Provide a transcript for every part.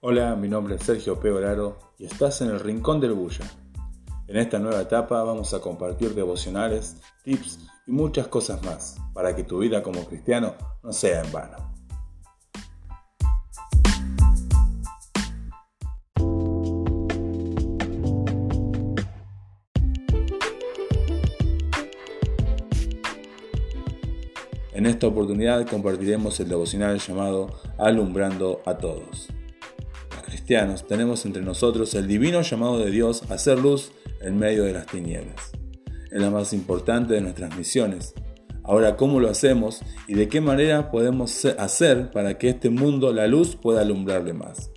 Hola, mi nombre es Sergio Pegoraro y estás en el Rincón del Bulla. En esta nueva etapa vamos a compartir devocionales, tips y muchas cosas más para que tu vida como cristiano no sea en vano. En esta oportunidad compartiremos el devocional llamado Alumbrando a Todos tenemos entre nosotros el divino llamado de Dios a hacer luz en medio de las tinieblas. Es la más importante de nuestras misiones. Ahora, ¿cómo lo hacemos y de qué manera podemos hacer para que este mundo, la luz, pueda alumbrarle más?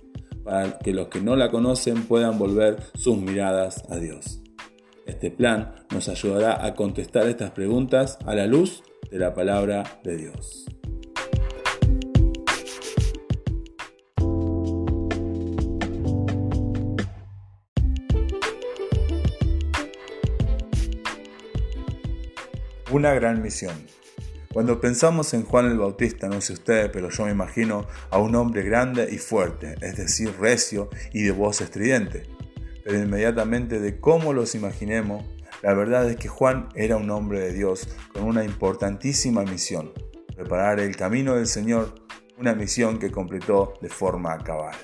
Para que los que no la conocen puedan volver sus miradas a Dios. Este plan nos ayudará a contestar estas preguntas a la luz de la palabra de Dios. Una gran misión. Cuando pensamos en Juan el Bautista, no sé usted, pero yo me imagino a un hombre grande y fuerte, es decir, recio y de voz estridente. Pero inmediatamente de cómo los imaginemos, la verdad es que Juan era un hombre de Dios con una importantísima misión, preparar el camino del Señor, una misión que completó de forma cabal.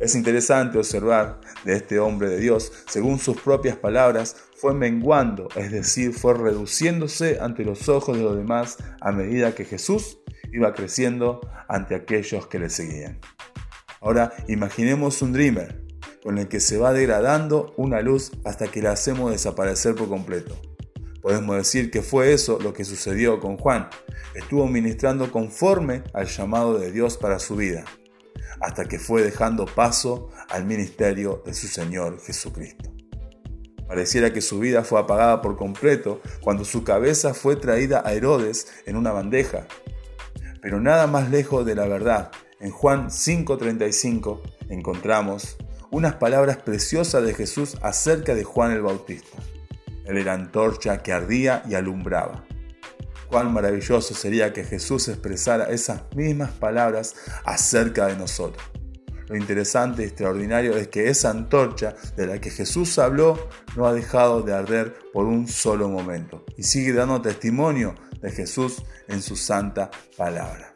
Es interesante observar de este hombre de Dios, según sus propias palabras, fue menguando, es decir, fue reduciéndose ante los ojos de los demás a medida que Jesús iba creciendo ante aquellos que le seguían. Ahora imaginemos un dreamer con el que se va degradando una luz hasta que la hacemos desaparecer por completo. Podemos decir que fue eso lo que sucedió con Juan. Estuvo ministrando conforme al llamado de Dios para su vida hasta que fue dejando paso al ministerio de su Señor Jesucristo. Pareciera que su vida fue apagada por completo cuando su cabeza fue traída a Herodes en una bandeja. Pero nada más lejos de la verdad, en Juan 5:35 encontramos unas palabras preciosas de Jesús acerca de Juan el Bautista. Él era antorcha que ardía y alumbraba. Cuán maravilloso sería que Jesús expresara esas mismas palabras acerca de nosotros. Lo interesante y extraordinario es que esa antorcha de la que Jesús habló no ha dejado de arder por un solo momento y sigue dando testimonio de Jesús en su santa palabra.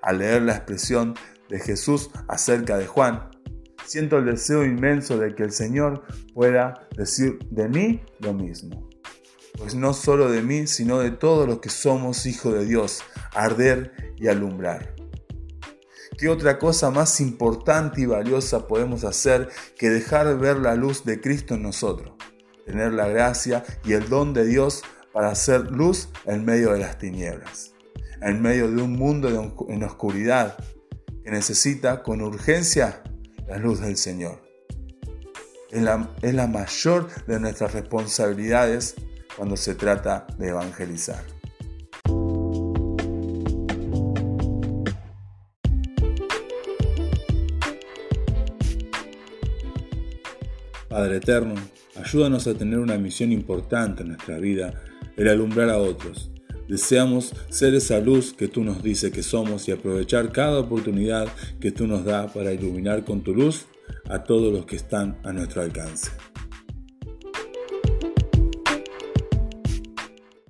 Al leer la expresión de Jesús acerca de Juan, siento el deseo inmenso de que el Señor pueda decir de mí lo mismo pues no solo de mí, sino de todos los que somos hijos de Dios, arder y alumbrar. ¿Qué otra cosa más importante y valiosa podemos hacer que dejar ver la luz de Cristo en nosotros? Tener la gracia y el don de Dios para hacer luz en medio de las tinieblas, en medio de un mundo en oscuridad que necesita con urgencia la luz del Señor. Es la, es la mayor de nuestras responsabilidades cuando se trata de evangelizar. Padre Eterno, ayúdanos a tener una misión importante en nuestra vida, el alumbrar a otros. Deseamos ser esa luz que tú nos dices que somos y aprovechar cada oportunidad que tú nos das para iluminar con tu luz a todos los que están a nuestro alcance.